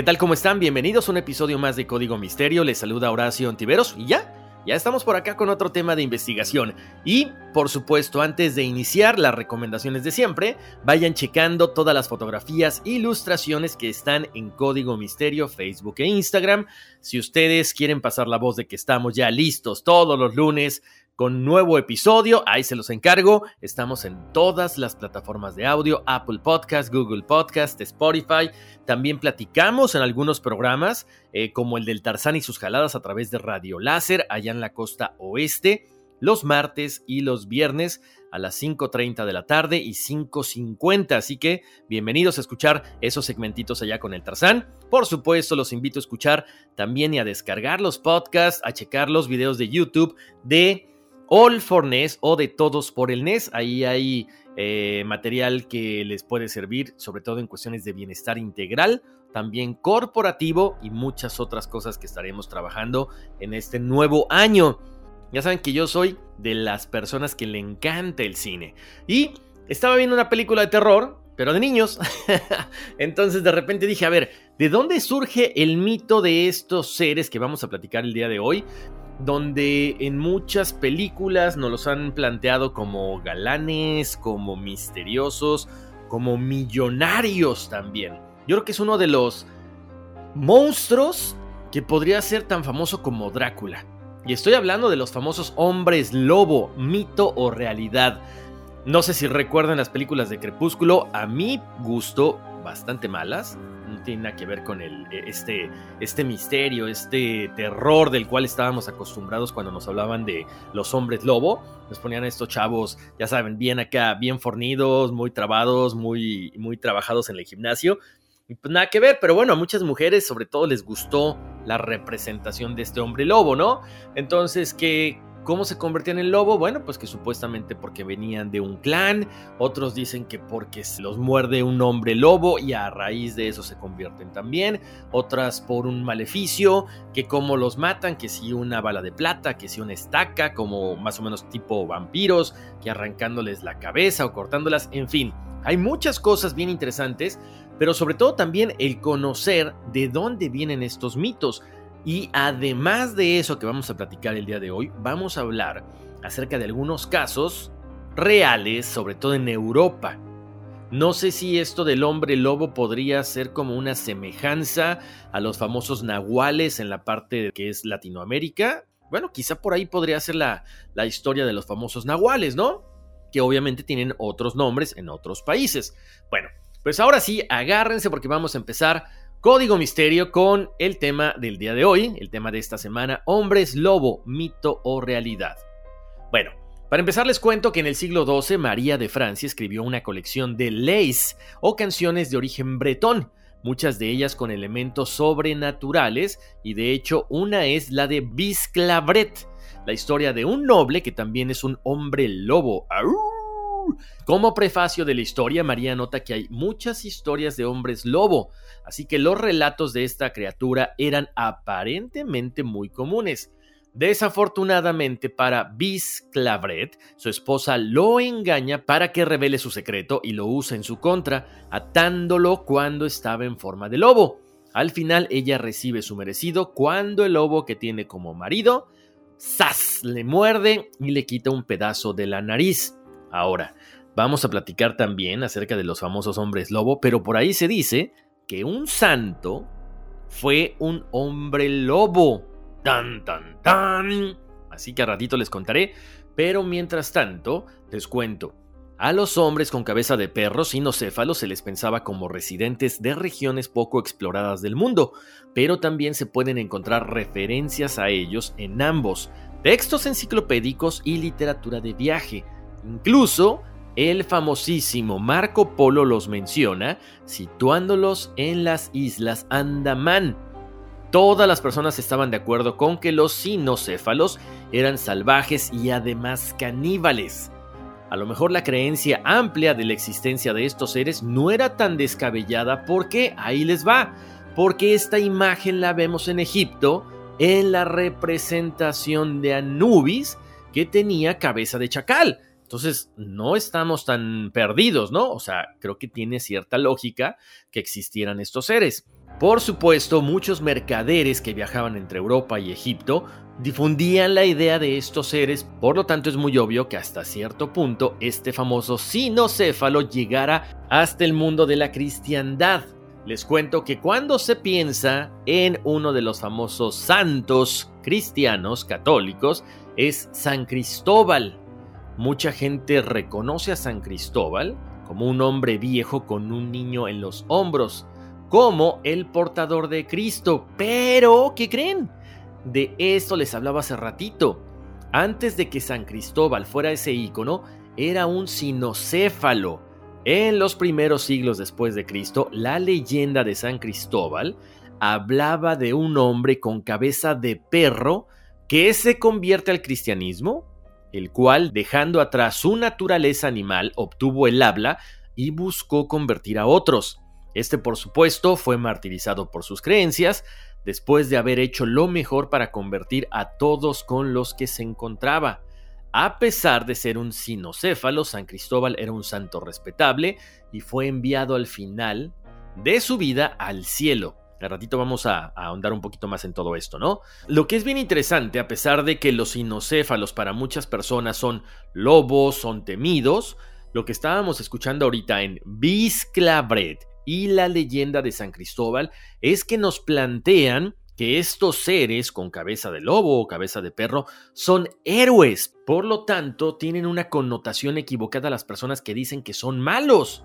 ¿Qué tal? ¿Cómo están? Bienvenidos a un episodio más de Código Misterio. Les saluda Horacio Antiveros y ya, ya estamos por acá con otro tema de investigación. Y, por supuesto, antes de iniciar las recomendaciones de siempre, vayan checando todas las fotografías e ilustraciones que están en Código Misterio, Facebook e Instagram. Si ustedes quieren pasar la voz de que estamos ya listos todos los lunes con nuevo episodio. Ahí se los encargo. Estamos en todas las plataformas de audio, Apple Podcast, Google Podcast, Spotify. También platicamos en algunos programas, eh, como el del Tarzán y sus jaladas a través de Radio Láser, allá en la costa oeste, los martes y los viernes a las 5.30 de la tarde y 5.50. Así que bienvenidos a escuchar esos segmentitos allá con el Tarzán. Por supuesto, los invito a escuchar también y a descargar los podcasts, a checar los videos de YouTube de All for NES o de Todos por el NES. Ahí hay eh, material que les puede servir, sobre todo en cuestiones de bienestar integral, también corporativo y muchas otras cosas que estaremos trabajando en este nuevo año. Ya saben que yo soy de las personas que le encanta el cine. Y estaba viendo una película de terror, pero de niños. Entonces de repente dije, a ver, ¿de dónde surge el mito de estos seres que vamos a platicar el día de hoy? Donde en muchas películas nos los han planteado como galanes, como misteriosos, como millonarios también. Yo creo que es uno de los monstruos que podría ser tan famoso como Drácula. Y estoy hablando de los famosos hombres lobo, mito o realidad. No sé si recuerdan las películas de Crepúsculo, a mi gusto bastante malas no tiene nada que ver con el, e, este, este misterio, este terror del cual estábamos acostumbrados cuando nos hablaban de los hombres lobo. Nos ponían estos chavos, ya saben, bien acá, bien fornidos, muy trabados, muy, muy trabajados en el gimnasio. Pues nada que ver, pero bueno, a muchas mujeres sobre todo les gustó la representación de este hombre lobo, ¿no? Entonces, que ¿Cómo se convertían en lobo? Bueno, pues que supuestamente porque venían de un clan, otros dicen que porque se los muerde un hombre lobo y a raíz de eso se convierten también, otras por un maleficio, que como los matan, que si una bala de plata, que si una estaca, como más o menos tipo vampiros, que arrancándoles la cabeza o cortándolas, en fin, hay muchas cosas bien interesantes, pero sobre todo también el conocer de dónde vienen estos mitos. Y además de eso que vamos a platicar el día de hoy, vamos a hablar acerca de algunos casos reales, sobre todo en Europa. No sé si esto del hombre lobo podría ser como una semejanza a los famosos nahuales en la parte que es Latinoamérica. Bueno, quizá por ahí podría ser la, la historia de los famosos nahuales, ¿no? Que obviamente tienen otros nombres en otros países. Bueno, pues ahora sí, agárrense porque vamos a empezar Código Misterio con el tema del día de hoy, el tema de esta semana, hombres lobo, mito o realidad. Bueno, para empezar les cuento que en el siglo XII María de Francia escribió una colección de leis o canciones de origen bretón, muchas de ellas con elementos sobrenaturales y de hecho una es la de Bisclavret, la historia de un noble que también es un hombre lobo. Como prefacio de la historia, María nota que hay muchas historias de hombres lobo, así que los relatos de esta criatura eran aparentemente muy comunes. Desafortunadamente para Bis Clavret, su esposa lo engaña para que revele su secreto y lo usa en su contra, atándolo cuando estaba en forma de lobo. Al final ella recibe su merecido cuando el lobo que tiene como marido, ¡zas! le muerde y le quita un pedazo de la nariz. Ahora, vamos a platicar también acerca de los famosos hombres lobo, pero por ahí se dice que un santo fue un hombre lobo. Tan, tan, tan. Así que a ratito les contaré, pero mientras tanto, les cuento. A los hombres con cabeza de perro sinocéfalos se les pensaba como residentes de regiones poco exploradas del mundo, pero también se pueden encontrar referencias a ellos en ambos, textos enciclopédicos y literatura de viaje. Incluso el famosísimo Marco Polo los menciona, situándolos en las islas Andamán. Todas las personas estaban de acuerdo con que los sinocéfalos eran salvajes y además caníbales. A lo mejor la creencia amplia de la existencia de estos seres no era tan descabellada porque ahí les va, porque esta imagen la vemos en Egipto en la representación de Anubis que tenía cabeza de chacal. Entonces, no estamos tan perdidos, ¿no? O sea, creo que tiene cierta lógica que existieran estos seres. Por supuesto, muchos mercaderes que viajaban entre Europa y Egipto difundían la idea de estos seres, por lo tanto es muy obvio que hasta cierto punto este famoso sinocéfalo llegara hasta el mundo de la cristiandad. Les cuento que cuando se piensa en uno de los famosos santos cristianos católicos es San Cristóbal. Mucha gente reconoce a San Cristóbal como un hombre viejo con un niño en los hombros como el portador de Cristo. Pero, ¿qué creen? De esto les hablaba hace ratito. Antes de que San Cristóbal fuera ese ícono, era un sinocéfalo. En los primeros siglos después de Cristo, la leyenda de San Cristóbal hablaba de un hombre con cabeza de perro que se convierte al cristianismo, el cual, dejando atrás su naturaleza animal, obtuvo el habla y buscó convertir a otros. Este, por supuesto, fue martirizado por sus creencias, después de haber hecho lo mejor para convertir a todos con los que se encontraba. A pesar de ser un sinocéfalo, San Cristóbal era un santo respetable y fue enviado al final de su vida al cielo. Al ratito vamos a, ahondar un poquito más en todo esto, ¿no? Lo que es bien interesante, a pesar de que los sinocéfalos para muchas personas son lobos, son temidos, lo que estábamos escuchando ahorita en Bisclavret y la leyenda de San Cristóbal es que nos plantean que estos seres con cabeza de lobo o cabeza de perro son héroes. Por lo tanto, tienen una connotación equivocada a las personas que dicen que son malos.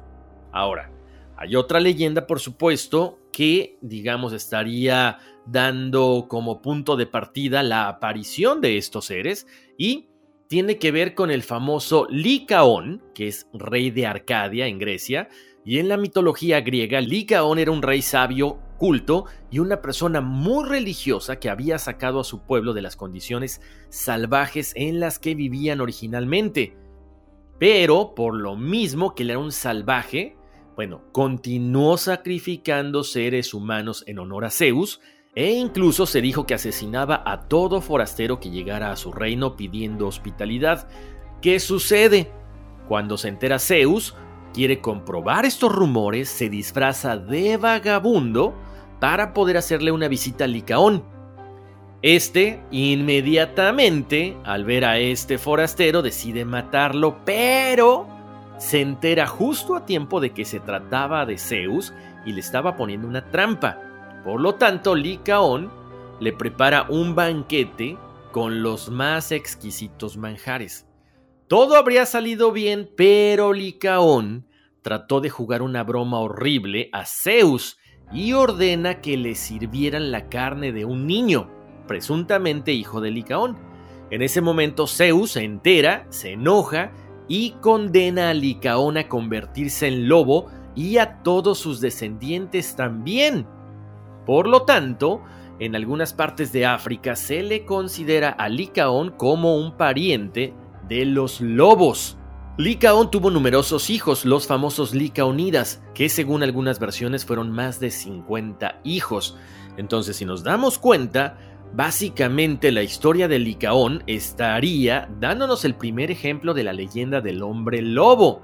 Ahora, hay otra leyenda, por supuesto, que, digamos, estaría dando como punto de partida la aparición de estos seres y tiene que ver con el famoso Licaón, que es rey de Arcadia en Grecia, y en la mitología griega, Licaón era un rey sabio, culto y una persona muy religiosa que había sacado a su pueblo de las condiciones salvajes en las que vivían originalmente. Pero, por lo mismo que él era un salvaje, bueno, continuó sacrificando seres humanos en honor a Zeus, e incluso se dijo que asesinaba a todo forastero que llegara a su reino pidiendo hospitalidad. ¿Qué sucede? Cuando se entera Zeus, quiere comprobar estos rumores, se disfraza de vagabundo para poder hacerle una visita a Licaón. Este, inmediatamente, al ver a este forastero, decide matarlo, pero se entera justo a tiempo de que se trataba de Zeus y le estaba poniendo una trampa. Por lo tanto, Licaón le prepara un banquete con los más exquisitos manjares. Todo habría salido bien, pero Licaón trató de jugar una broma horrible a Zeus y ordena que le sirvieran la carne de un niño, presuntamente hijo de Licaón. En ese momento Zeus se entera, se enoja y condena a Licaón a convertirse en lobo y a todos sus descendientes también. Por lo tanto, en algunas partes de África se le considera a Licaón como un pariente de los lobos. Licaón tuvo numerosos hijos, los famosos Licaonidas, que según algunas versiones fueron más de 50 hijos. Entonces, si nos damos cuenta, básicamente la historia de Licaón estaría dándonos el primer ejemplo de la leyenda del hombre lobo.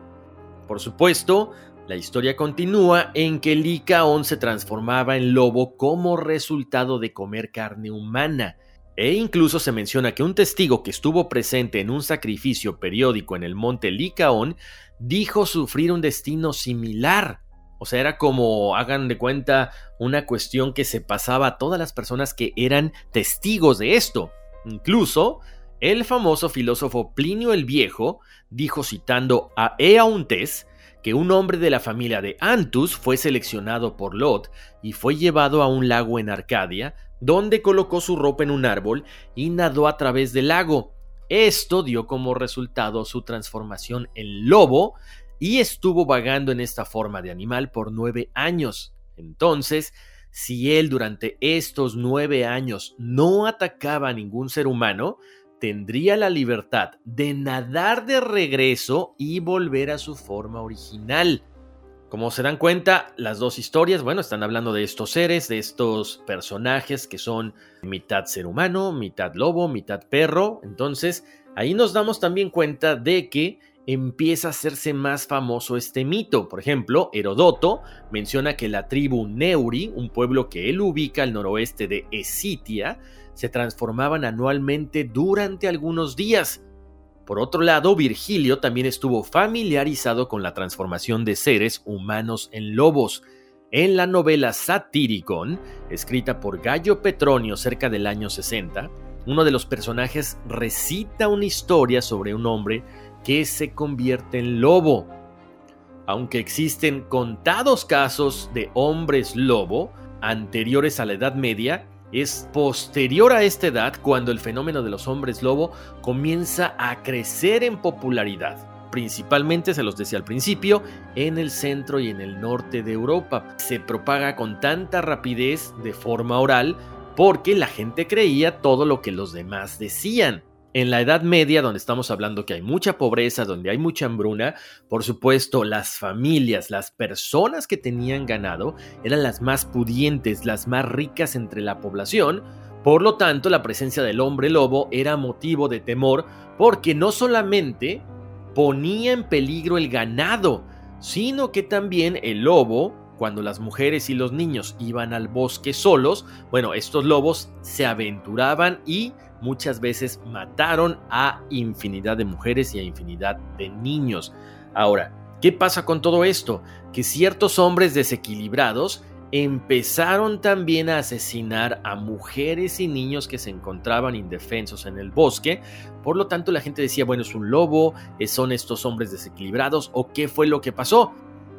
Por supuesto, la historia continúa en que Licaón se transformaba en lobo como resultado de comer carne humana. E incluso se menciona que un testigo que estuvo presente en un sacrificio periódico en el monte Licaón dijo sufrir un destino similar. O sea, era como, hagan de cuenta, una cuestión que se pasaba a todas las personas que eran testigos de esto. Incluso, el famoso filósofo Plinio el Viejo dijo citando a Eauntes que un hombre de la familia de Antus fue seleccionado por Lot y fue llevado a un lago en Arcadia, donde colocó su ropa en un árbol y nadó a través del lago. Esto dio como resultado su transformación en lobo y estuvo vagando en esta forma de animal por nueve años. Entonces, si él durante estos nueve años no atacaba a ningún ser humano, tendría la libertad de nadar de regreso y volver a su forma original. Como se dan cuenta, las dos historias, bueno, están hablando de estos seres, de estos personajes que son mitad ser humano, mitad lobo, mitad perro. Entonces, ahí nos damos también cuenta de que empieza a hacerse más famoso este mito. Por ejemplo, Herodoto menciona que la tribu Neuri, un pueblo que él ubica al noroeste de Esitia, se transformaban anualmente durante algunos días. Por otro lado, Virgilio también estuvo familiarizado con la transformación de seres humanos en lobos. En la novela Satyricon, escrita por Gallo Petronio cerca del año 60, uno de los personajes recita una historia sobre un hombre que se convierte en lobo. Aunque existen contados casos de hombres lobo anteriores a la Edad Media, es posterior a esta edad cuando el fenómeno de los hombres lobo comienza a crecer en popularidad. Principalmente, se los decía al principio, en el centro y en el norte de Europa. Se propaga con tanta rapidez de forma oral porque la gente creía todo lo que los demás decían. En la Edad Media, donde estamos hablando que hay mucha pobreza, donde hay mucha hambruna, por supuesto, las familias, las personas que tenían ganado eran las más pudientes, las más ricas entre la población. Por lo tanto, la presencia del hombre lobo era motivo de temor porque no solamente ponía en peligro el ganado, sino que también el lobo cuando las mujeres y los niños iban al bosque solos, bueno, estos lobos se aventuraban y muchas veces mataron a infinidad de mujeres y a infinidad de niños. Ahora, ¿qué pasa con todo esto? Que ciertos hombres desequilibrados empezaron también a asesinar a mujeres y niños que se encontraban indefensos en el bosque. Por lo tanto, la gente decía, bueno, es un lobo, son estos hombres desequilibrados, o qué fue lo que pasó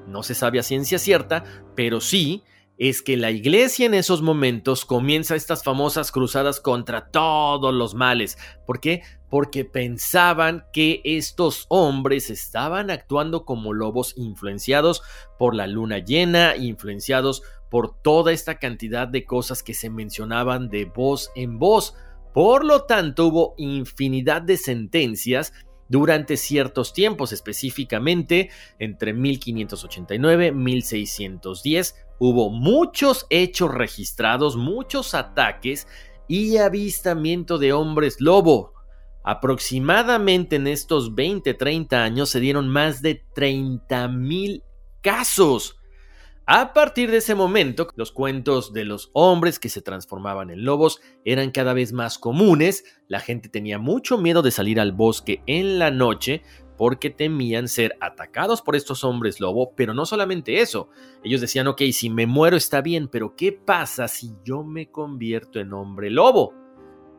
no se sabe a ciencia cierta, pero sí es que la iglesia en esos momentos comienza estas famosas cruzadas contra todos los males. ¿Por qué? Porque pensaban que estos hombres estaban actuando como lobos influenciados por la luna llena, influenciados por toda esta cantidad de cosas que se mencionaban de voz en voz. Por lo tanto, hubo infinidad de sentencias durante ciertos tiempos, específicamente entre 1589 y 1610. Hubo muchos hechos registrados, muchos ataques y avistamiento de hombres lobo. Aproximadamente en estos 20-30 años se dieron más de 30.000 casos. A partir de ese momento, los cuentos de los hombres que se transformaban en lobos eran cada vez más comunes, la gente tenía mucho miedo de salir al bosque en la noche porque temían ser atacados por estos hombres lobo, pero no solamente eso, ellos decían, ok, si me muero está bien, pero ¿qué pasa si yo me convierto en hombre lobo?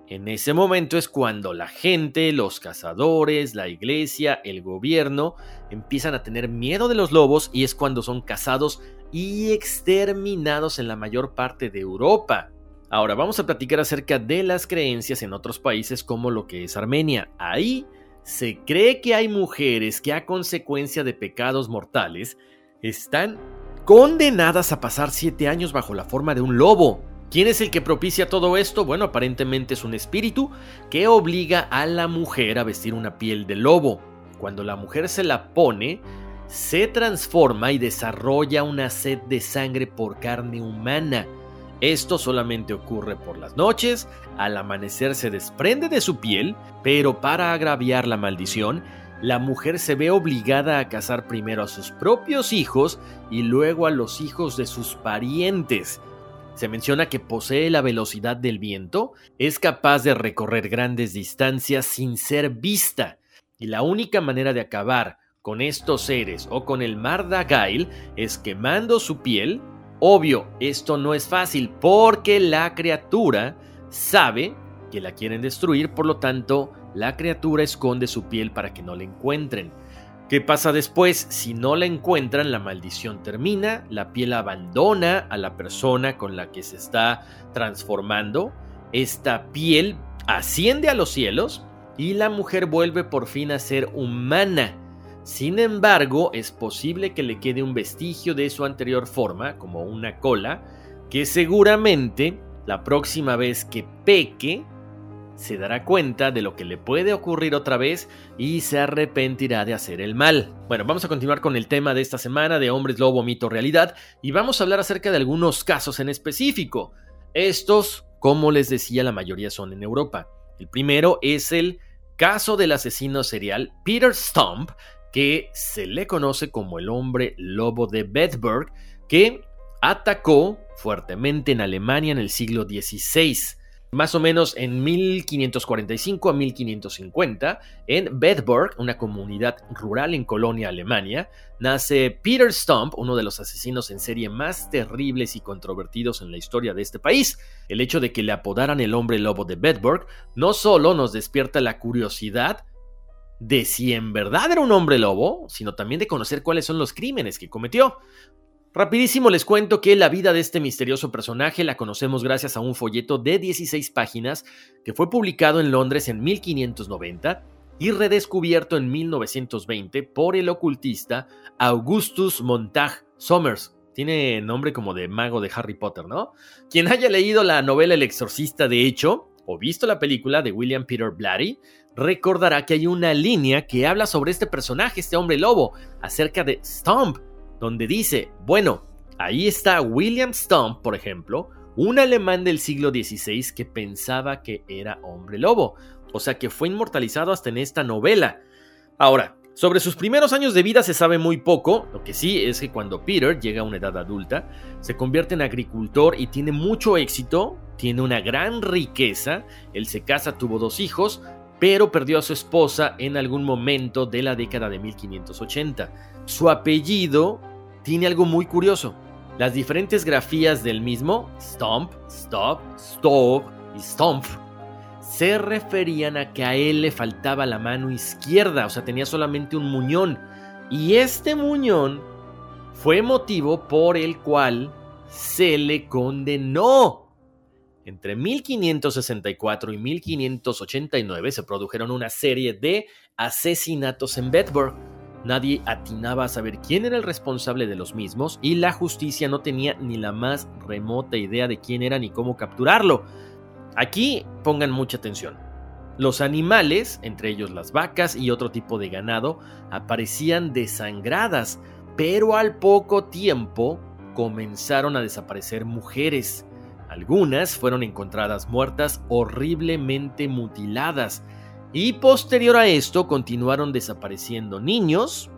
En ese momento es cuando la gente, los cazadores, la iglesia, el gobierno empiezan a tener miedo de los lobos y es cuando son cazados y exterminados en la mayor parte de Europa. Ahora vamos a platicar acerca de las creencias en otros países como lo que es Armenia. Ahí se cree que hay mujeres que a consecuencia de pecados mortales están condenadas a pasar siete años bajo la forma de un lobo. ¿Quién es el que propicia todo esto? Bueno, aparentemente es un espíritu que obliga a la mujer a vestir una piel de lobo. cuando la mujer se la pone, se transforma y desarrolla una sed de sangre por carne humana. Esto solamente ocurre por las noches, al amanecer se desprende de su piel, pero para agraviar la maldición, la mujer se ve obligada a casar primero a sus propios hijos y luego a los hijos de sus parientes. Se menciona que posee la velocidad del viento, es capaz de recorrer grandes distancias sin ser vista, y la única manera de acabar con estos seres o con el Mardagail es quemando su piel. Obvio, esto no es fácil porque la criatura sabe que la quieren destruir, por lo tanto, la criatura esconde su piel para que no la encuentren. ¿Qué pasa después? Si no la encuentran, la maldición termina, la piel abandona a la persona con la que se está transformando, esta piel asciende a los cielos y la mujer vuelve por fin a ser humana. Sin embargo, es posible que le quede un vestigio de su anterior forma, como una cola, que seguramente la próxima vez que peque se dará cuenta de lo que le puede ocurrir otra vez y se arrepentirá de hacer el mal. Bueno, vamos a continuar con el tema de esta semana de hombres lobo, mito, realidad y vamos a hablar acerca de algunos casos en específico. Estos, como les decía, la mayoría son en Europa. El primero es el caso del asesino serial Peter Stump, que se le conoce como el hombre lobo de Bedburg, que atacó fuertemente en Alemania en el siglo XVI más o menos en 1545 a 1550, en Bedburg, una comunidad rural en Colonia, Alemania, nace Peter Stump, uno de los asesinos en serie más terribles y controvertidos en la historia de este país. El hecho de que le apodaran el hombre lobo de Bedburg no solo nos despierta la curiosidad de si en verdad era un hombre lobo, sino también de conocer cuáles son los crímenes que cometió. Rapidísimo les cuento que la vida de este misterioso personaje la conocemos gracias a un folleto de 16 páginas que fue publicado en Londres en 1590 y redescubierto en 1920 por el ocultista Augustus Montague Somers. Tiene nombre como de mago de Harry Potter, ¿no? Quien haya leído la novela El exorcista de hecho, o visto la película de William Peter Blatty, recordará que hay una línea que habla sobre este personaje, este hombre lobo, acerca de Stomp, donde dice, bueno, ahí está William Stump, por ejemplo, un alemán del siglo XVI que pensaba que era hombre lobo, o sea que fue inmortalizado hasta en esta novela. Ahora, sobre sus primeros años de vida se sabe muy poco, lo que sí es que cuando Peter llega a una edad adulta, se convierte en agricultor y tiene mucho éxito, tiene una gran riqueza, él se casa, tuvo dos hijos, pero perdió a su esposa en algún momento de la década de 1580. Su apellido tiene algo muy curioso. Las diferentes grafías del mismo, Stomp, Stop, Stop y Stomp, se referían a que a él le faltaba la mano izquierda, o sea, tenía solamente un muñón. Y este muñón fue motivo por el cual se le condenó. Entre 1564 y 1589 se produjeron una serie de asesinatos en Bedford Nadie atinaba a saber quién era el responsable de los mismos y la justicia no tenía ni la más remota idea de quién era ni cómo capturarlo. Aquí pongan mucha atención. Los animales, entre ellos las vacas y otro tipo de ganado, aparecían desangradas, pero al poco tiempo comenzaron a desaparecer mujeres. Algunas fueron encontradas muertas horriblemente mutiladas y posterior a esto continuaron desapareciendo niños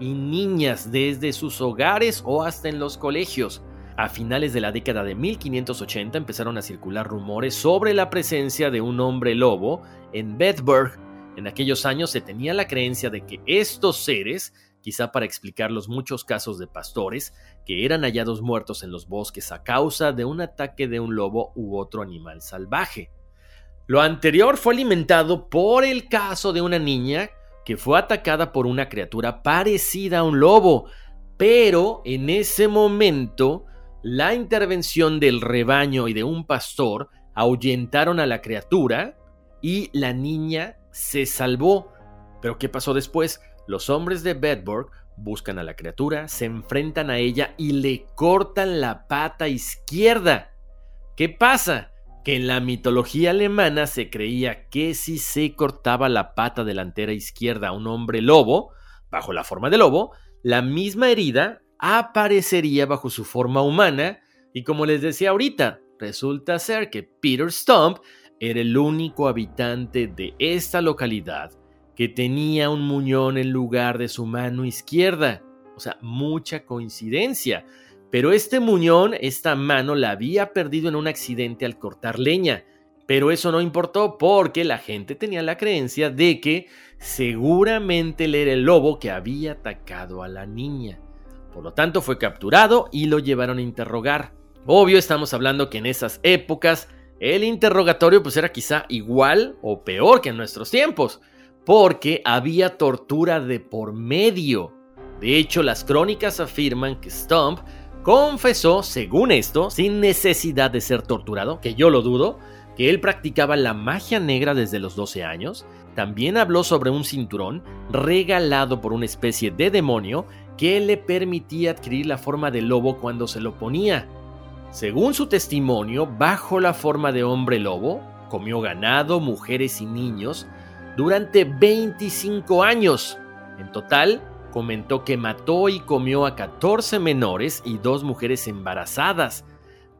y niñas desde sus hogares o hasta en los colegios. A finales de la década de 1580 empezaron a circular rumores sobre la presencia de un hombre lobo en Bedburg. En aquellos años se tenía la creencia de que estos seres, quizá para explicar los muchos casos de pastores, que eran hallados muertos en los bosques a causa de un ataque de un lobo u otro animal salvaje. Lo anterior fue alimentado por el caso de una niña que fue atacada por una criatura parecida a un lobo, pero en ese momento la intervención del rebaño y de un pastor ahuyentaron a la criatura y la niña se salvó. Pero ¿qué pasó después? Los hombres de Bedburg buscan a la criatura, se enfrentan a ella y le cortan la pata izquierda. ¿Qué pasa? que en la mitología alemana se creía que si se cortaba la pata delantera izquierda a un hombre lobo, bajo la forma de lobo, la misma herida aparecería bajo su forma humana y como les decía ahorita, resulta ser que Peter Stump era el único habitante de esta localidad que tenía un muñón en lugar de su mano izquierda. O sea, mucha coincidencia. Pero este muñón, esta mano, la había perdido en un accidente al cortar leña. Pero eso no importó porque la gente tenía la creencia de que seguramente él era el lobo que había atacado a la niña. Por lo tanto, fue capturado y lo llevaron a interrogar. Obvio, estamos hablando que en esas épocas el interrogatorio pues era quizá igual o peor que en nuestros tiempos, porque había tortura de por medio. De hecho, las crónicas afirman que Stump confesó, según esto, sin necesidad de ser torturado, que yo lo dudo, que él practicaba la magia negra desde los 12 años, también habló sobre un cinturón regalado por una especie de demonio que le permitía adquirir la forma de lobo cuando se lo ponía. Según su testimonio, bajo la forma de hombre lobo, comió ganado, mujeres y niños durante 25 años. En total, comentó que mató y comió a 14 menores y dos mujeres embarazadas.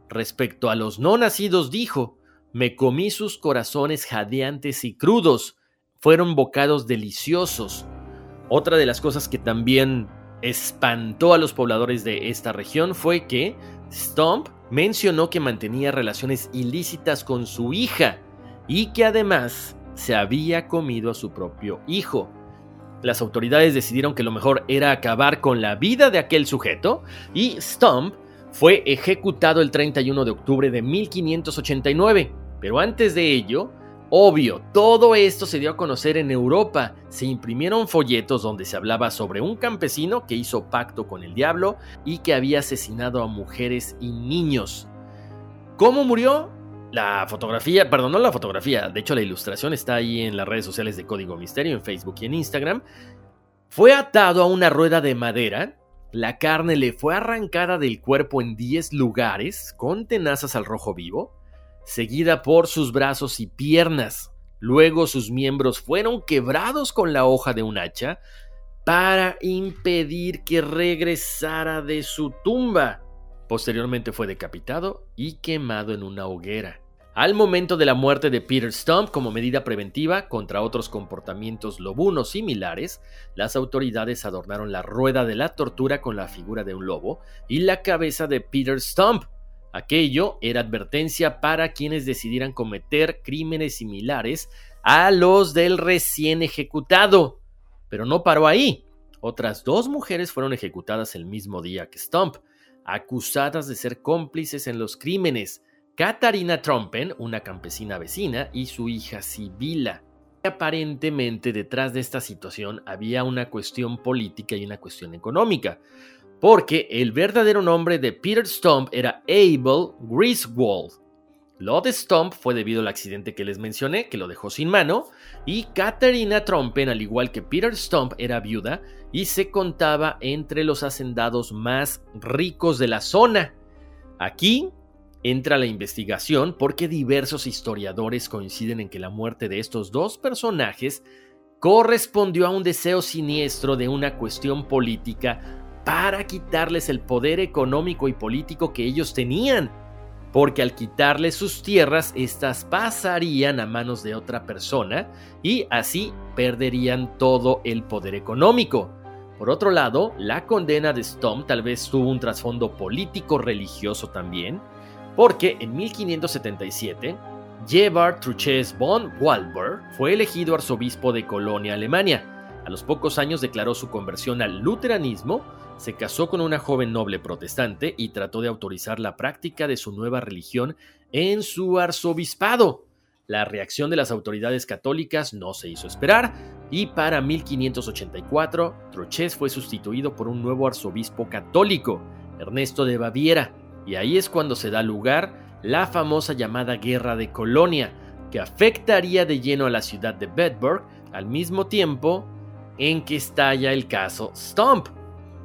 Respecto a los no nacidos, dijo, me comí sus corazones jadeantes y crudos, fueron bocados deliciosos. Otra de las cosas que también espantó a los pobladores de esta región fue que Stump mencionó que mantenía relaciones ilícitas con su hija y que además se había comido a su propio hijo. Las autoridades decidieron que lo mejor era acabar con la vida de aquel sujeto y Stump fue ejecutado el 31 de octubre de 1589. Pero antes de ello, Obvio, todo esto se dio a conocer en Europa. Se imprimieron folletos donde se hablaba sobre un campesino que hizo pacto con el diablo y que había asesinado a mujeres y niños. ¿Cómo murió? La fotografía, perdón, no la fotografía, de hecho la ilustración está ahí en las redes sociales de Código Misterio, en Facebook y en Instagram. Fue atado a una rueda de madera, la carne le fue arrancada del cuerpo en 10 lugares con tenazas al rojo vivo, seguida por sus brazos y piernas. Luego sus miembros fueron quebrados con la hoja de un hacha para impedir que regresara de su tumba. Posteriormente fue decapitado y quemado en una hoguera. Al momento de la muerte de Peter Stump como medida preventiva contra otros comportamientos lobunos similares, las autoridades adornaron la rueda de la tortura con la figura de un lobo y la cabeza de Peter Stump, Aquello era advertencia para quienes decidieran cometer crímenes similares a los del recién ejecutado. Pero no paró ahí. Otras dos mujeres fueron ejecutadas el mismo día que Stump, acusadas de ser cómplices en los crímenes. Katarina Trompen, una campesina vecina, y su hija Sibila. Aparentemente detrás de esta situación había una cuestión política y una cuestión económica porque el verdadero nombre de Peter Stump era Abel Griswold. Lo de fue debido al accidente que les mencioné, que lo dejó sin mano, y Katharina Trompen, al igual que Peter Stump, era viuda y se contaba entre los hacendados más ricos de la zona. Aquí entra la investigación porque diversos historiadores coinciden en que la muerte de estos dos personajes correspondió a un deseo siniestro de una cuestión política para quitarles el poder económico y político que ellos tenían, porque al quitarles sus tierras, éstas pasarían a manos de otra persona y así perderían todo el poder económico. Por otro lado, la condena de Stump tal vez tuvo un trasfondo político religioso también, porque en 1577 Gebhard Truches von Walber fue elegido arzobispo de Colonia, Alemania. A los pocos años declaró su conversión al luteranismo se casó con una joven noble protestante y trató de autorizar la práctica de su nueva religión en su arzobispado. La reacción de las autoridades católicas no se hizo esperar y para 1584 Troches fue sustituido por un nuevo arzobispo católico, Ernesto de Baviera, y ahí es cuando se da lugar la famosa llamada Guerra de Colonia, que afectaría de lleno a la ciudad de Bedburg al mismo tiempo en que estalla el caso Stump.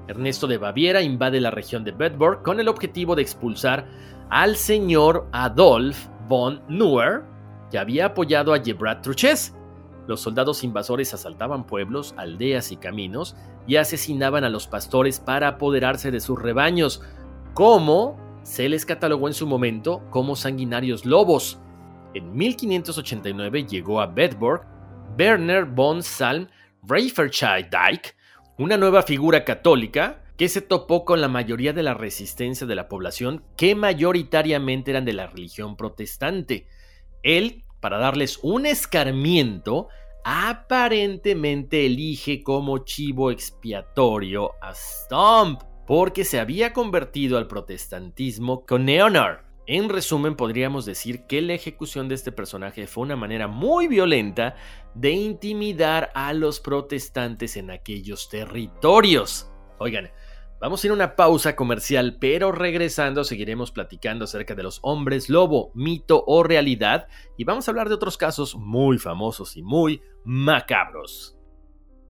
Ernesto de Baviera invade la región de Bedburg con el objetivo de expulsar al señor Adolf von Neuer, que había apoyado a Gebrat Truches. Los soldados invasores asaltaban pueblos, aldeas y caminos y asesinaban a los pastores para apoderarse de sus rebaños, como se les catalogó en su momento como sanguinarios lobos. En 1589 llegó a Bedburg Werner von Salm Reiferscheid-Dyke, una nueva figura católica que se topó con la mayoría de la resistencia de la población que mayoritariamente eran de la religión protestante. Él, para darles un escarmiento, aparentemente elige como chivo expiatorio a Stump, porque se había convertido al protestantismo con Leonard. En resumen, podríamos decir que la ejecución de este personaje fue una manera muy violenta de intimidar a los protestantes en aquellos territorios. Oigan, Vamos a ir a una pausa comercial, pero regresando seguiremos platicando acerca de los hombres lobo, mito o realidad, y vamos a hablar de otros casos muy famosos y muy macabros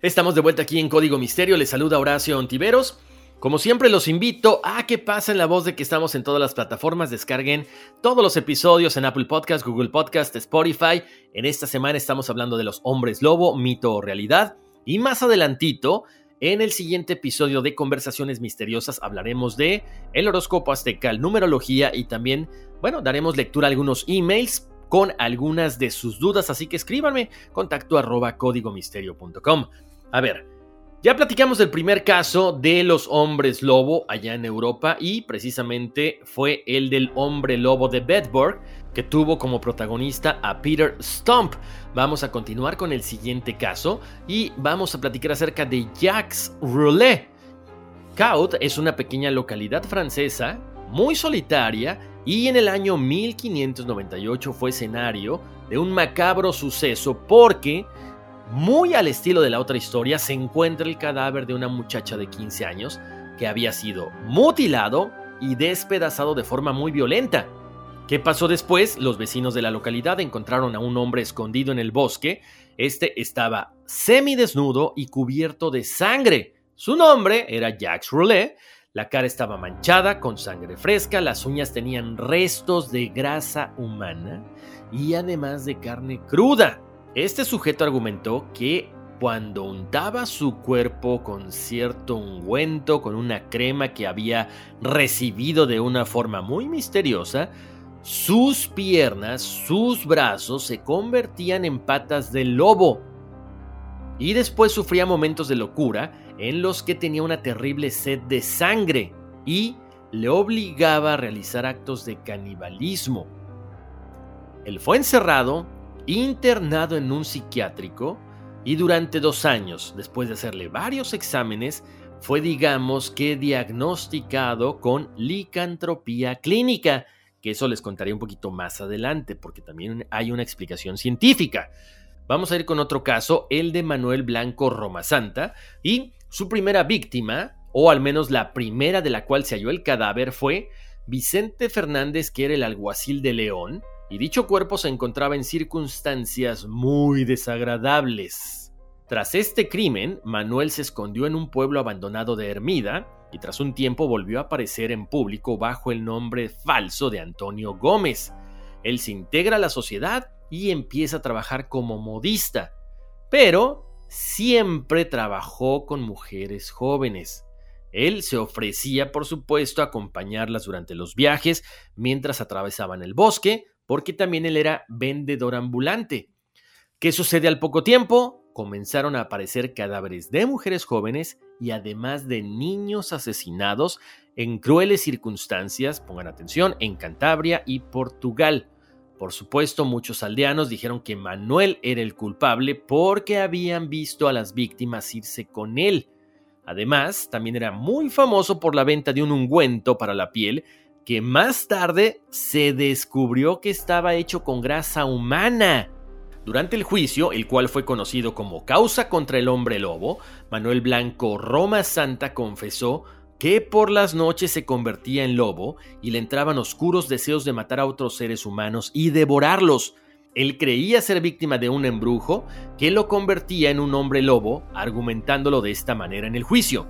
Estamos de vuelta aquí en Código Misterio, les saluda Horacio Ontiveros. Como siempre los invito a que pasen la voz de que estamos en todas las plataformas, descarguen todos los episodios en Apple Podcast, Google Podcast, Spotify. En esta semana estamos hablando de los hombres lobo, mito o realidad. Y más adelantito, en el siguiente episodio de Conversaciones Misteriosas hablaremos de el horóscopo aztecal, numerología y también, bueno, daremos lectura a algunos emails con algunas de sus dudas, así que escríbanme contacto arroba códigomisterio.com. A ver, ya platicamos del primer caso de los hombres lobo allá en Europa y precisamente fue el del hombre lobo de Bedburg que tuvo como protagonista a Peter Stump. Vamos a continuar con el siguiente caso y vamos a platicar acerca de Jacques Roulet. Caut es una pequeña localidad francesa muy solitaria y en el año 1598 fue escenario de un macabro suceso porque muy al estilo de la otra historia, se encuentra el cadáver de una muchacha de 15 años que había sido mutilado y despedazado de forma muy violenta. ¿Qué pasó después? Los vecinos de la localidad encontraron a un hombre escondido en el bosque. Este estaba semidesnudo y cubierto de sangre. Su nombre era Jacques Roulet. La cara estaba manchada con sangre fresca, las uñas tenían restos de grasa humana y además de carne cruda. Este sujeto argumentó que cuando untaba su cuerpo con cierto ungüento, con una crema que había recibido de una forma muy misteriosa, sus piernas, sus brazos se convertían en patas de lobo. Y después sufría momentos de locura en los que tenía una terrible sed de sangre y le obligaba a realizar actos de canibalismo. Él fue encerrado internado en un psiquiátrico y durante dos años, después de hacerle varios exámenes, fue digamos que diagnosticado con licantropía clínica, que eso les contaré un poquito más adelante porque también hay una explicación científica. Vamos a ir con otro caso, el de Manuel Blanco Roma Santa, y su primera víctima, o al menos la primera de la cual se halló el cadáver, fue Vicente Fernández, que era el alguacil de León, y dicho cuerpo se encontraba en circunstancias muy desagradables. Tras este crimen, Manuel se escondió en un pueblo abandonado de Hermida y tras un tiempo volvió a aparecer en público bajo el nombre falso de Antonio Gómez. Él se integra a la sociedad y empieza a trabajar como modista, pero siempre trabajó con mujeres jóvenes. Él se ofrecía, por supuesto, a acompañarlas durante los viajes mientras atravesaban el bosque porque también él era vendedor ambulante. ¿Qué sucede al poco tiempo? Comenzaron a aparecer cadáveres de mujeres jóvenes y además de niños asesinados en crueles circunstancias, pongan atención, en Cantabria y Portugal. Por supuesto, muchos aldeanos dijeron que Manuel era el culpable porque habían visto a las víctimas irse con él. Además, también era muy famoso por la venta de un ungüento para la piel que más tarde se descubrió que estaba hecho con grasa humana. Durante el juicio, el cual fue conocido como Causa contra el Hombre Lobo, Manuel Blanco Roma Santa confesó que por las noches se convertía en lobo y le entraban oscuros deseos de matar a otros seres humanos y devorarlos. Él creía ser víctima de un embrujo que lo convertía en un hombre lobo, argumentándolo de esta manera en el juicio.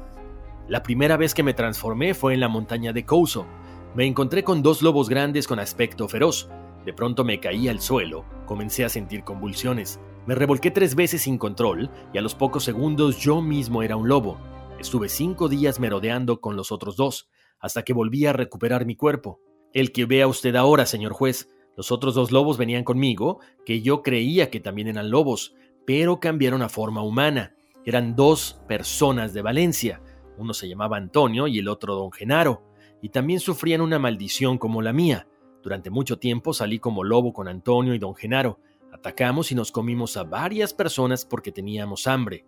La primera vez que me transformé fue en la montaña de Couso. Me encontré con dos lobos grandes con aspecto feroz. De pronto me caí al suelo, comencé a sentir convulsiones. Me revolqué tres veces sin control y a los pocos segundos yo mismo era un lobo. Estuve cinco días merodeando con los otros dos, hasta que volví a recuperar mi cuerpo. El que vea usted ahora, señor juez, los otros dos lobos venían conmigo, que yo creía que también eran lobos, pero cambiaron a forma humana. Eran dos personas de Valencia. Uno se llamaba Antonio y el otro don Genaro, y también sufrían una maldición como la mía. Durante mucho tiempo salí como lobo con Antonio y don Genaro. Atacamos y nos comimos a varias personas porque teníamos hambre.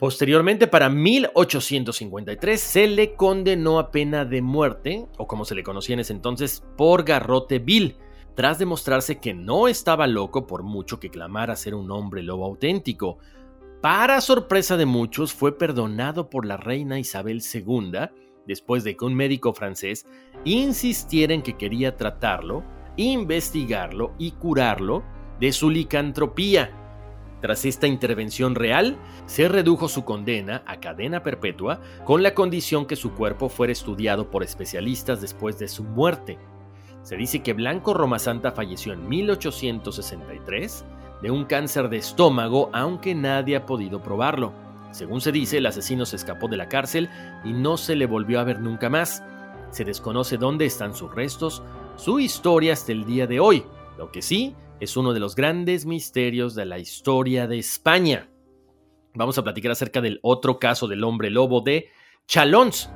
Posteriormente, para 1853, se le condenó a pena de muerte, o como se le conocía en ese entonces, por garrote vil, tras demostrarse que no estaba loco por mucho que clamara ser un hombre lobo auténtico. Para sorpresa de muchos, fue perdonado por la reina Isabel II, después de que un médico francés insistiera en que quería tratarlo, investigarlo y curarlo de su licantropía tras esta intervención real, se redujo su condena a cadena perpetua con la condición que su cuerpo fuera estudiado por especialistas después de su muerte. Se dice que Blanco Romasanta falleció en 1863 de un cáncer de estómago, aunque nadie ha podido probarlo. Según se dice, el asesino se escapó de la cárcel y no se le volvió a ver nunca más. Se desconoce dónde están sus restos, su historia hasta el día de hoy. Lo que sí es uno de los grandes misterios de la historia de España. Vamos a platicar acerca del otro caso del hombre lobo de Chalons.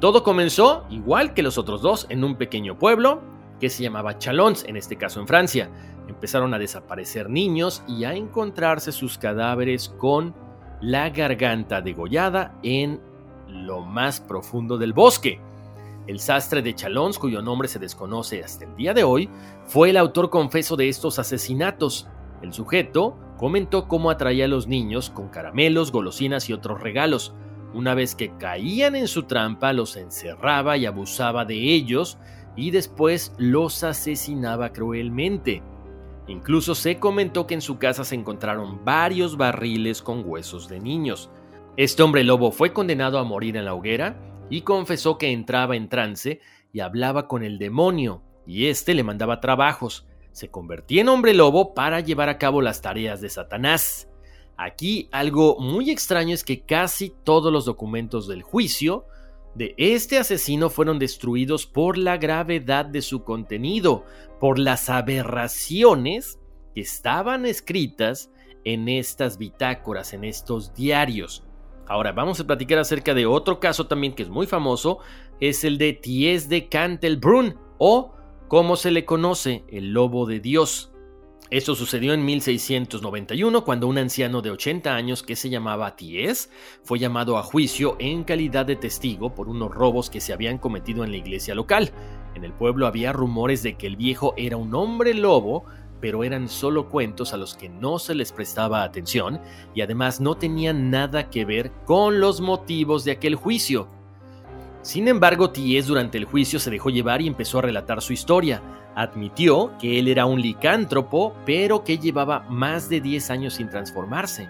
Todo comenzó, igual que los otros dos, en un pequeño pueblo que se llamaba Chalons, en este caso en Francia. Empezaron a desaparecer niños y a encontrarse sus cadáveres con la garganta degollada en lo más profundo del bosque. El sastre de Chalons, cuyo nombre se desconoce hasta el día de hoy, fue el autor confeso de estos asesinatos. El sujeto comentó cómo atraía a los niños con caramelos, golosinas y otros regalos. Una vez que caían en su trampa, los encerraba y abusaba de ellos y después los asesinaba cruelmente. Incluso se comentó que en su casa se encontraron varios barriles con huesos de niños. Este hombre lobo fue condenado a morir en la hoguera y confesó que entraba en trance y hablaba con el demonio, y éste le mandaba trabajos. Se convertía en hombre lobo para llevar a cabo las tareas de Satanás. Aquí algo muy extraño es que casi todos los documentos del juicio de este asesino fueron destruidos por la gravedad de su contenido, por las aberraciones que estaban escritas en estas bitácoras, en estos diarios. Ahora vamos a platicar acerca de otro caso también que es muy famoso, es el de Thies de Cantelbrunn o como se le conoce, el lobo de Dios. Esto sucedió en 1691 cuando un anciano de 80 años que se llamaba Thies fue llamado a juicio en calidad de testigo por unos robos que se habían cometido en la iglesia local. En el pueblo había rumores de que el viejo era un hombre lobo pero eran solo cuentos a los que no se les prestaba atención y además no tenían nada que ver con los motivos de aquel juicio. Sin embargo, Ties durante el juicio se dejó llevar y empezó a relatar su historia. Admitió que él era un licántropo, pero que llevaba más de 10 años sin transformarse.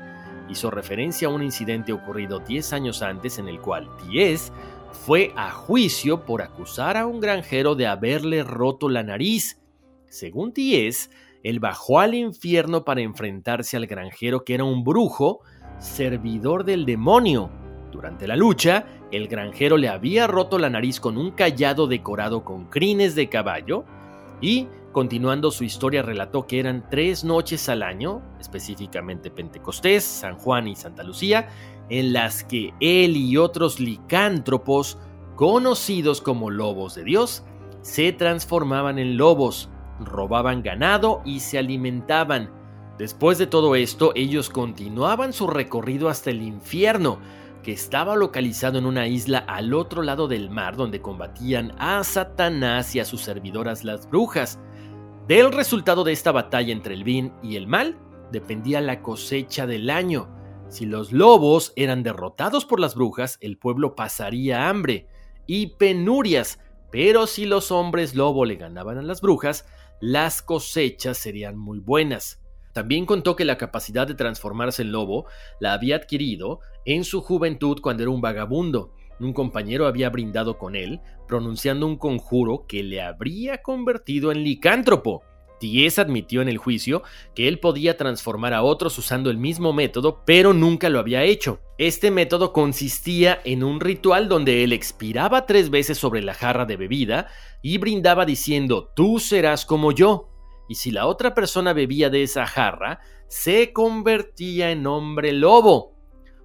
Hizo referencia a un incidente ocurrido 10 años antes en el cual Ties fue a juicio por acusar a un granjero de haberle roto la nariz. Según Ties, él bajó al infierno para enfrentarse al granjero que era un brujo, servidor del demonio. Durante la lucha, el granjero le había roto la nariz con un callado decorado con crines de caballo y, continuando su historia, relató que eran tres noches al año, específicamente Pentecostés, San Juan y Santa Lucía, en las que él y otros licántropos, conocidos como lobos de Dios, se transformaban en lobos robaban ganado y se alimentaban. Después de todo esto, ellos continuaban su recorrido hasta el infierno, que estaba localizado en una isla al otro lado del mar donde combatían a Satanás y a sus servidoras las brujas. Del resultado de esta batalla entre el bien y el mal dependía la cosecha del año. Si los lobos eran derrotados por las brujas, el pueblo pasaría hambre y penurias, pero si los hombres lobo le ganaban a las brujas, las cosechas serían muy buenas. También contó que la capacidad de transformarse en lobo la había adquirido en su juventud cuando era un vagabundo. Un compañero había brindado con él, pronunciando un conjuro que le habría convertido en licántropo. Ties admitió en el juicio que él podía transformar a otros usando el mismo método, pero nunca lo había hecho. Este método consistía en un ritual donde él expiraba tres veces sobre la jarra de bebida y brindaba diciendo, tú serás como yo. Y si la otra persona bebía de esa jarra, se convertía en hombre lobo.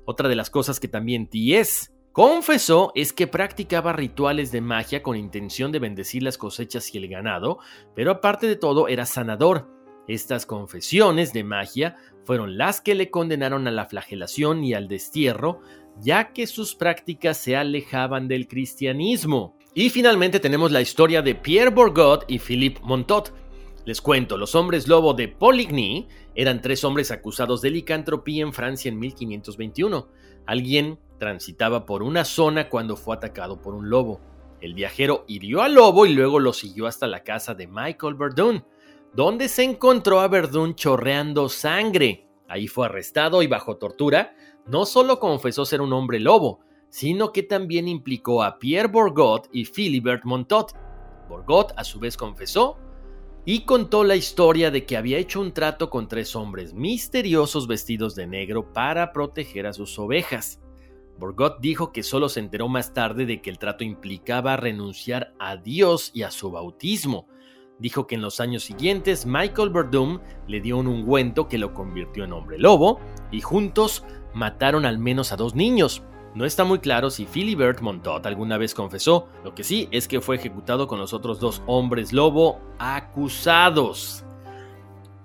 Otra de las cosas que también Ties Confesó es que practicaba rituales de magia con intención de bendecir las cosechas y el ganado, pero aparte de todo era sanador. Estas confesiones de magia fueron las que le condenaron a la flagelación y al destierro, ya que sus prácticas se alejaban del cristianismo. Y finalmente tenemos la historia de Pierre Bourgot y Philippe Montot. Les cuento, los hombres lobo de Poligny eran tres hombres acusados de licantropía en Francia en 1521. Alguien transitaba por una zona cuando fue atacado por un lobo. El viajero hirió al lobo y luego lo siguió hasta la casa de Michael Verdun, donde se encontró a Verdun chorreando sangre. Ahí fue arrestado y bajo tortura, no solo confesó ser un hombre lobo, sino que también implicó a Pierre Bourgot y Philibert Montot. Bourgot a su vez confesó y contó la historia de que había hecho un trato con tres hombres misteriosos vestidos de negro para proteger a sus ovejas. Borgot dijo que solo se enteró más tarde de que el trato implicaba renunciar a Dios y a su bautismo. Dijo que en los años siguientes Michael Verdum le dio un ungüento que lo convirtió en hombre lobo y juntos mataron al menos a dos niños. No está muy claro si Philibert Montot alguna vez confesó, lo que sí es que fue ejecutado con los otros dos hombres lobo acusados.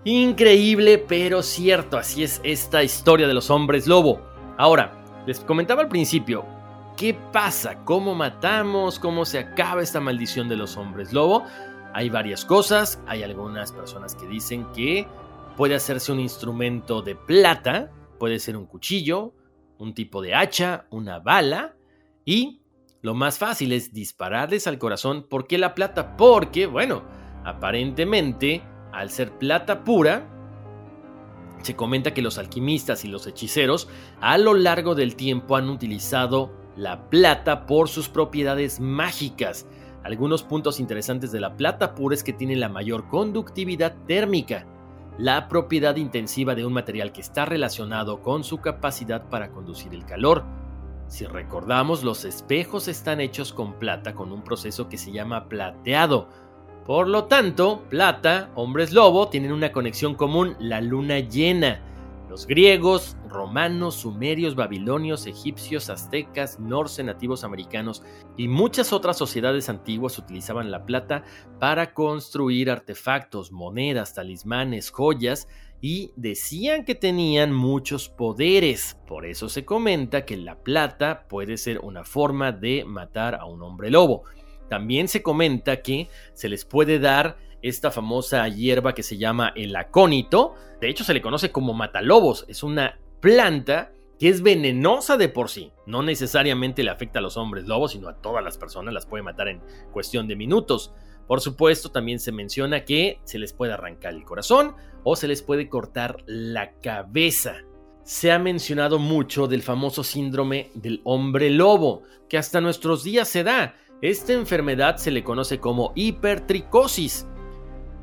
Increíble pero cierto, así es esta historia de los hombres lobo. Ahora, les comentaba al principio, ¿qué pasa? ¿Cómo matamos? ¿Cómo se acaba esta maldición de los hombres lobo? Hay varias cosas, hay algunas personas que dicen que puede hacerse un instrumento de plata, puede ser un cuchillo, un tipo de hacha, una bala y lo más fácil es dispararles al corazón. ¿Por qué la plata? Porque, bueno, aparentemente al ser plata pura, se comenta que los alquimistas y los hechiceros a lo largo del tiempo han utilizado la plata por sus propiedades mágicas. Algunos puntos interesantes de la plata pura es que tiene la mayor conductividad térmica, la propiedad intensiva de un material que está relacionado con su capacidad para conducir el calor. Si recordamos, los espejos están hechos con plata con un proceso que se llama plateado, por lo tanto, Plata, hombres lobo, tienen una conexión común, la luna llena. Los griegos, romanos, sumerios, babilonios, egipcios, aztecas, norse, nativos americanos y muchas otras sociedades antiguas utilizaban la plata para construir artefactos, monedas, talismanes, joyas y decían que tenían muchos poderes. Por eso se comenta que la plata puede ser una forma de matar a un hombre lobo. También se comenta que se les puede dar esta famosa hierba que se llama el acónito. De hecho, se le conoce como matalobos. Es una planta que es venenosa de por sí. No necesariamente le afecta a los hombres lobos, sino a todas las personas. Las puede matar en cuestión de minutos. Por supuesto, también se menciona que se les puede arrancar el corazón o se les puede cortar la cabeza. Se ha mencionado mucho del famoso síndrome del hombre lobo, que hasta nuestros días se da. Esta enfermedad se le conoce como hipertricosis.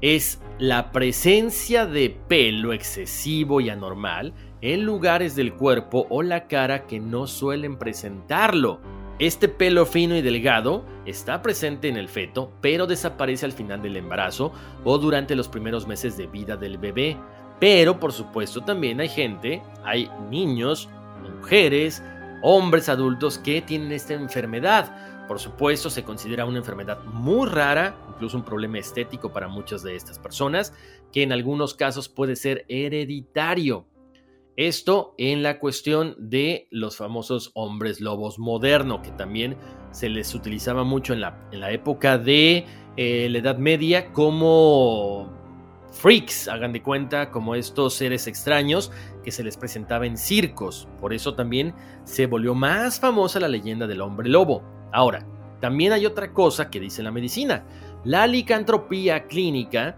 Es la presencia de pelo excesivo y anormal en lugares del cuerpo o la cara que no suelen presentarlo. Este pelo fino y delgado está presente en el feto, pero desaparece al final del embarazo o durante los primeros meses de vida del bebé. Pero por supuesto también hay gente, hay niños, mujeres, hombres adultos que tienen esta enfermedad. Por supuesto, se considera una enfermedad muy rara, incluso un problema estético para muchas de estas personas, que en algunos casos puede ser hereditario. Esto en la cuestión de los famosos hombres lobos modernos, que también se les utilizaba mucho en la, en la época de eh, la Edad Media como freaks, hagan de cuenta, como estos seres extraños que se les presentaba en circos. Por eso también se volvió más famosa la leyenda del hombre lobo. Ahora, también hay otra cosa que dice la medicina. La licantropía clínica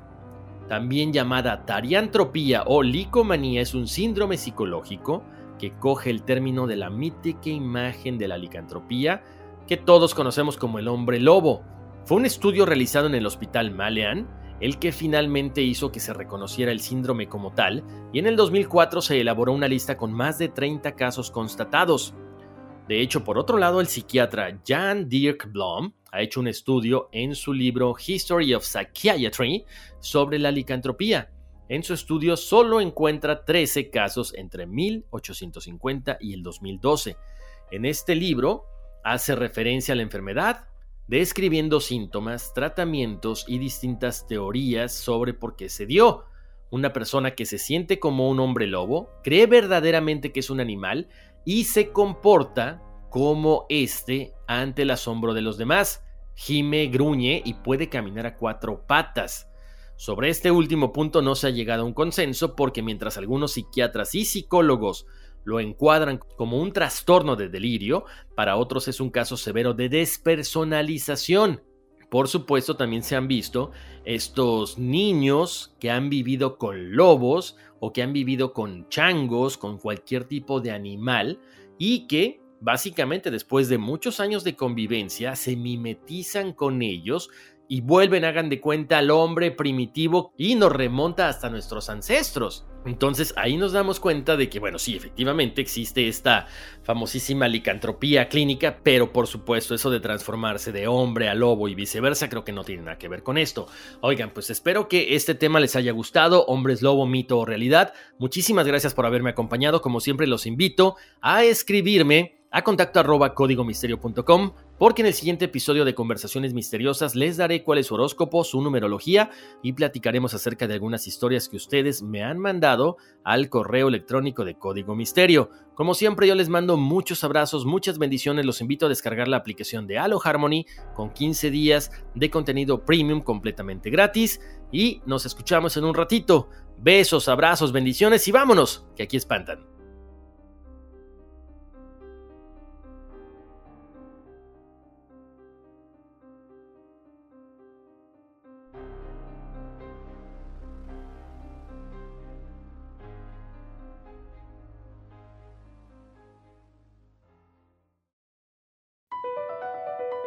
también llamada tariantropía o licomanía, es un síndrome psicológico que coge el término de la mítica imagen de la licantropía que todos conocemos como el hombre lobo. Fue un estudio realizado en el hospital Malean el que finalmente hizo que se reconociera el síndrome como tal, y en el 2004 se elaboró una lista con más de 30 casos constatados. De hecho, por otro lado, el psiquiatra Jan Dirk Blom ha hecho un estudio en su libro History of Psychiatry sobre la licantropía. En su estudio solo encuentra 13 casos entre 1850 y el 2012. En este libro hace referencia a la enfermedad, describiendo síntomas, tratamientos y distintas teorías sobre por qué se dio. Una persona que se siente como un hombre lobo, cree verdaderamente que es un animal y se comporta como este ante el asombro de los demás. Gime, gruñe y puede caminar a cuatro patas. Sobre este último punto no se ha llegado a un consenso porque mientras algunos psiquiatras y psicólogos lo encuadran como un trastorno de delirio, para otros es un caso severo de despersonalización. Por supuesto, también se han visto estos niños que han vivido con lobos o que han vivido con changos, con cualquier tipo de animal, y que básicamente después de muchos años de convivencia se mimetizan con ellos y vuelven, hagan de cuenta, al hombre primitivo y nos remonta hasta nuestros ancestros. Entonces ahí nos damos cuenta de que, bueno, sí, efectivamente existe esta famosísima licantropía clínica, pero por supuesto eso de transformarse de hombre a lobo y viceversa creo que no tiene nada que ver con esto. Oigan, pues espero que este tema les haya gustado, hombres lobo, mito o realidad. Muchísimas gracias por haberme acompañado, como siempre los invito a escribirme a contacto arroba códigomisterio.com porque en el siguiente episodio de Conversaciones Misteriosas les daré cuál es su horóscopo, su numerología y platicaremos acerca de algunas historias que ustedes me han mandado al correo electrónico de Código Misterio. Como siempre yo les mando muchos abrazos, muchas bendiciones, los invito a descargar la aplicación de Halo Harmony con 15 días de contenido premium completamente gratis y nos escuchamos en un ratito. Besos, abrazos, bendiciones y vámonos, que aquí espantan.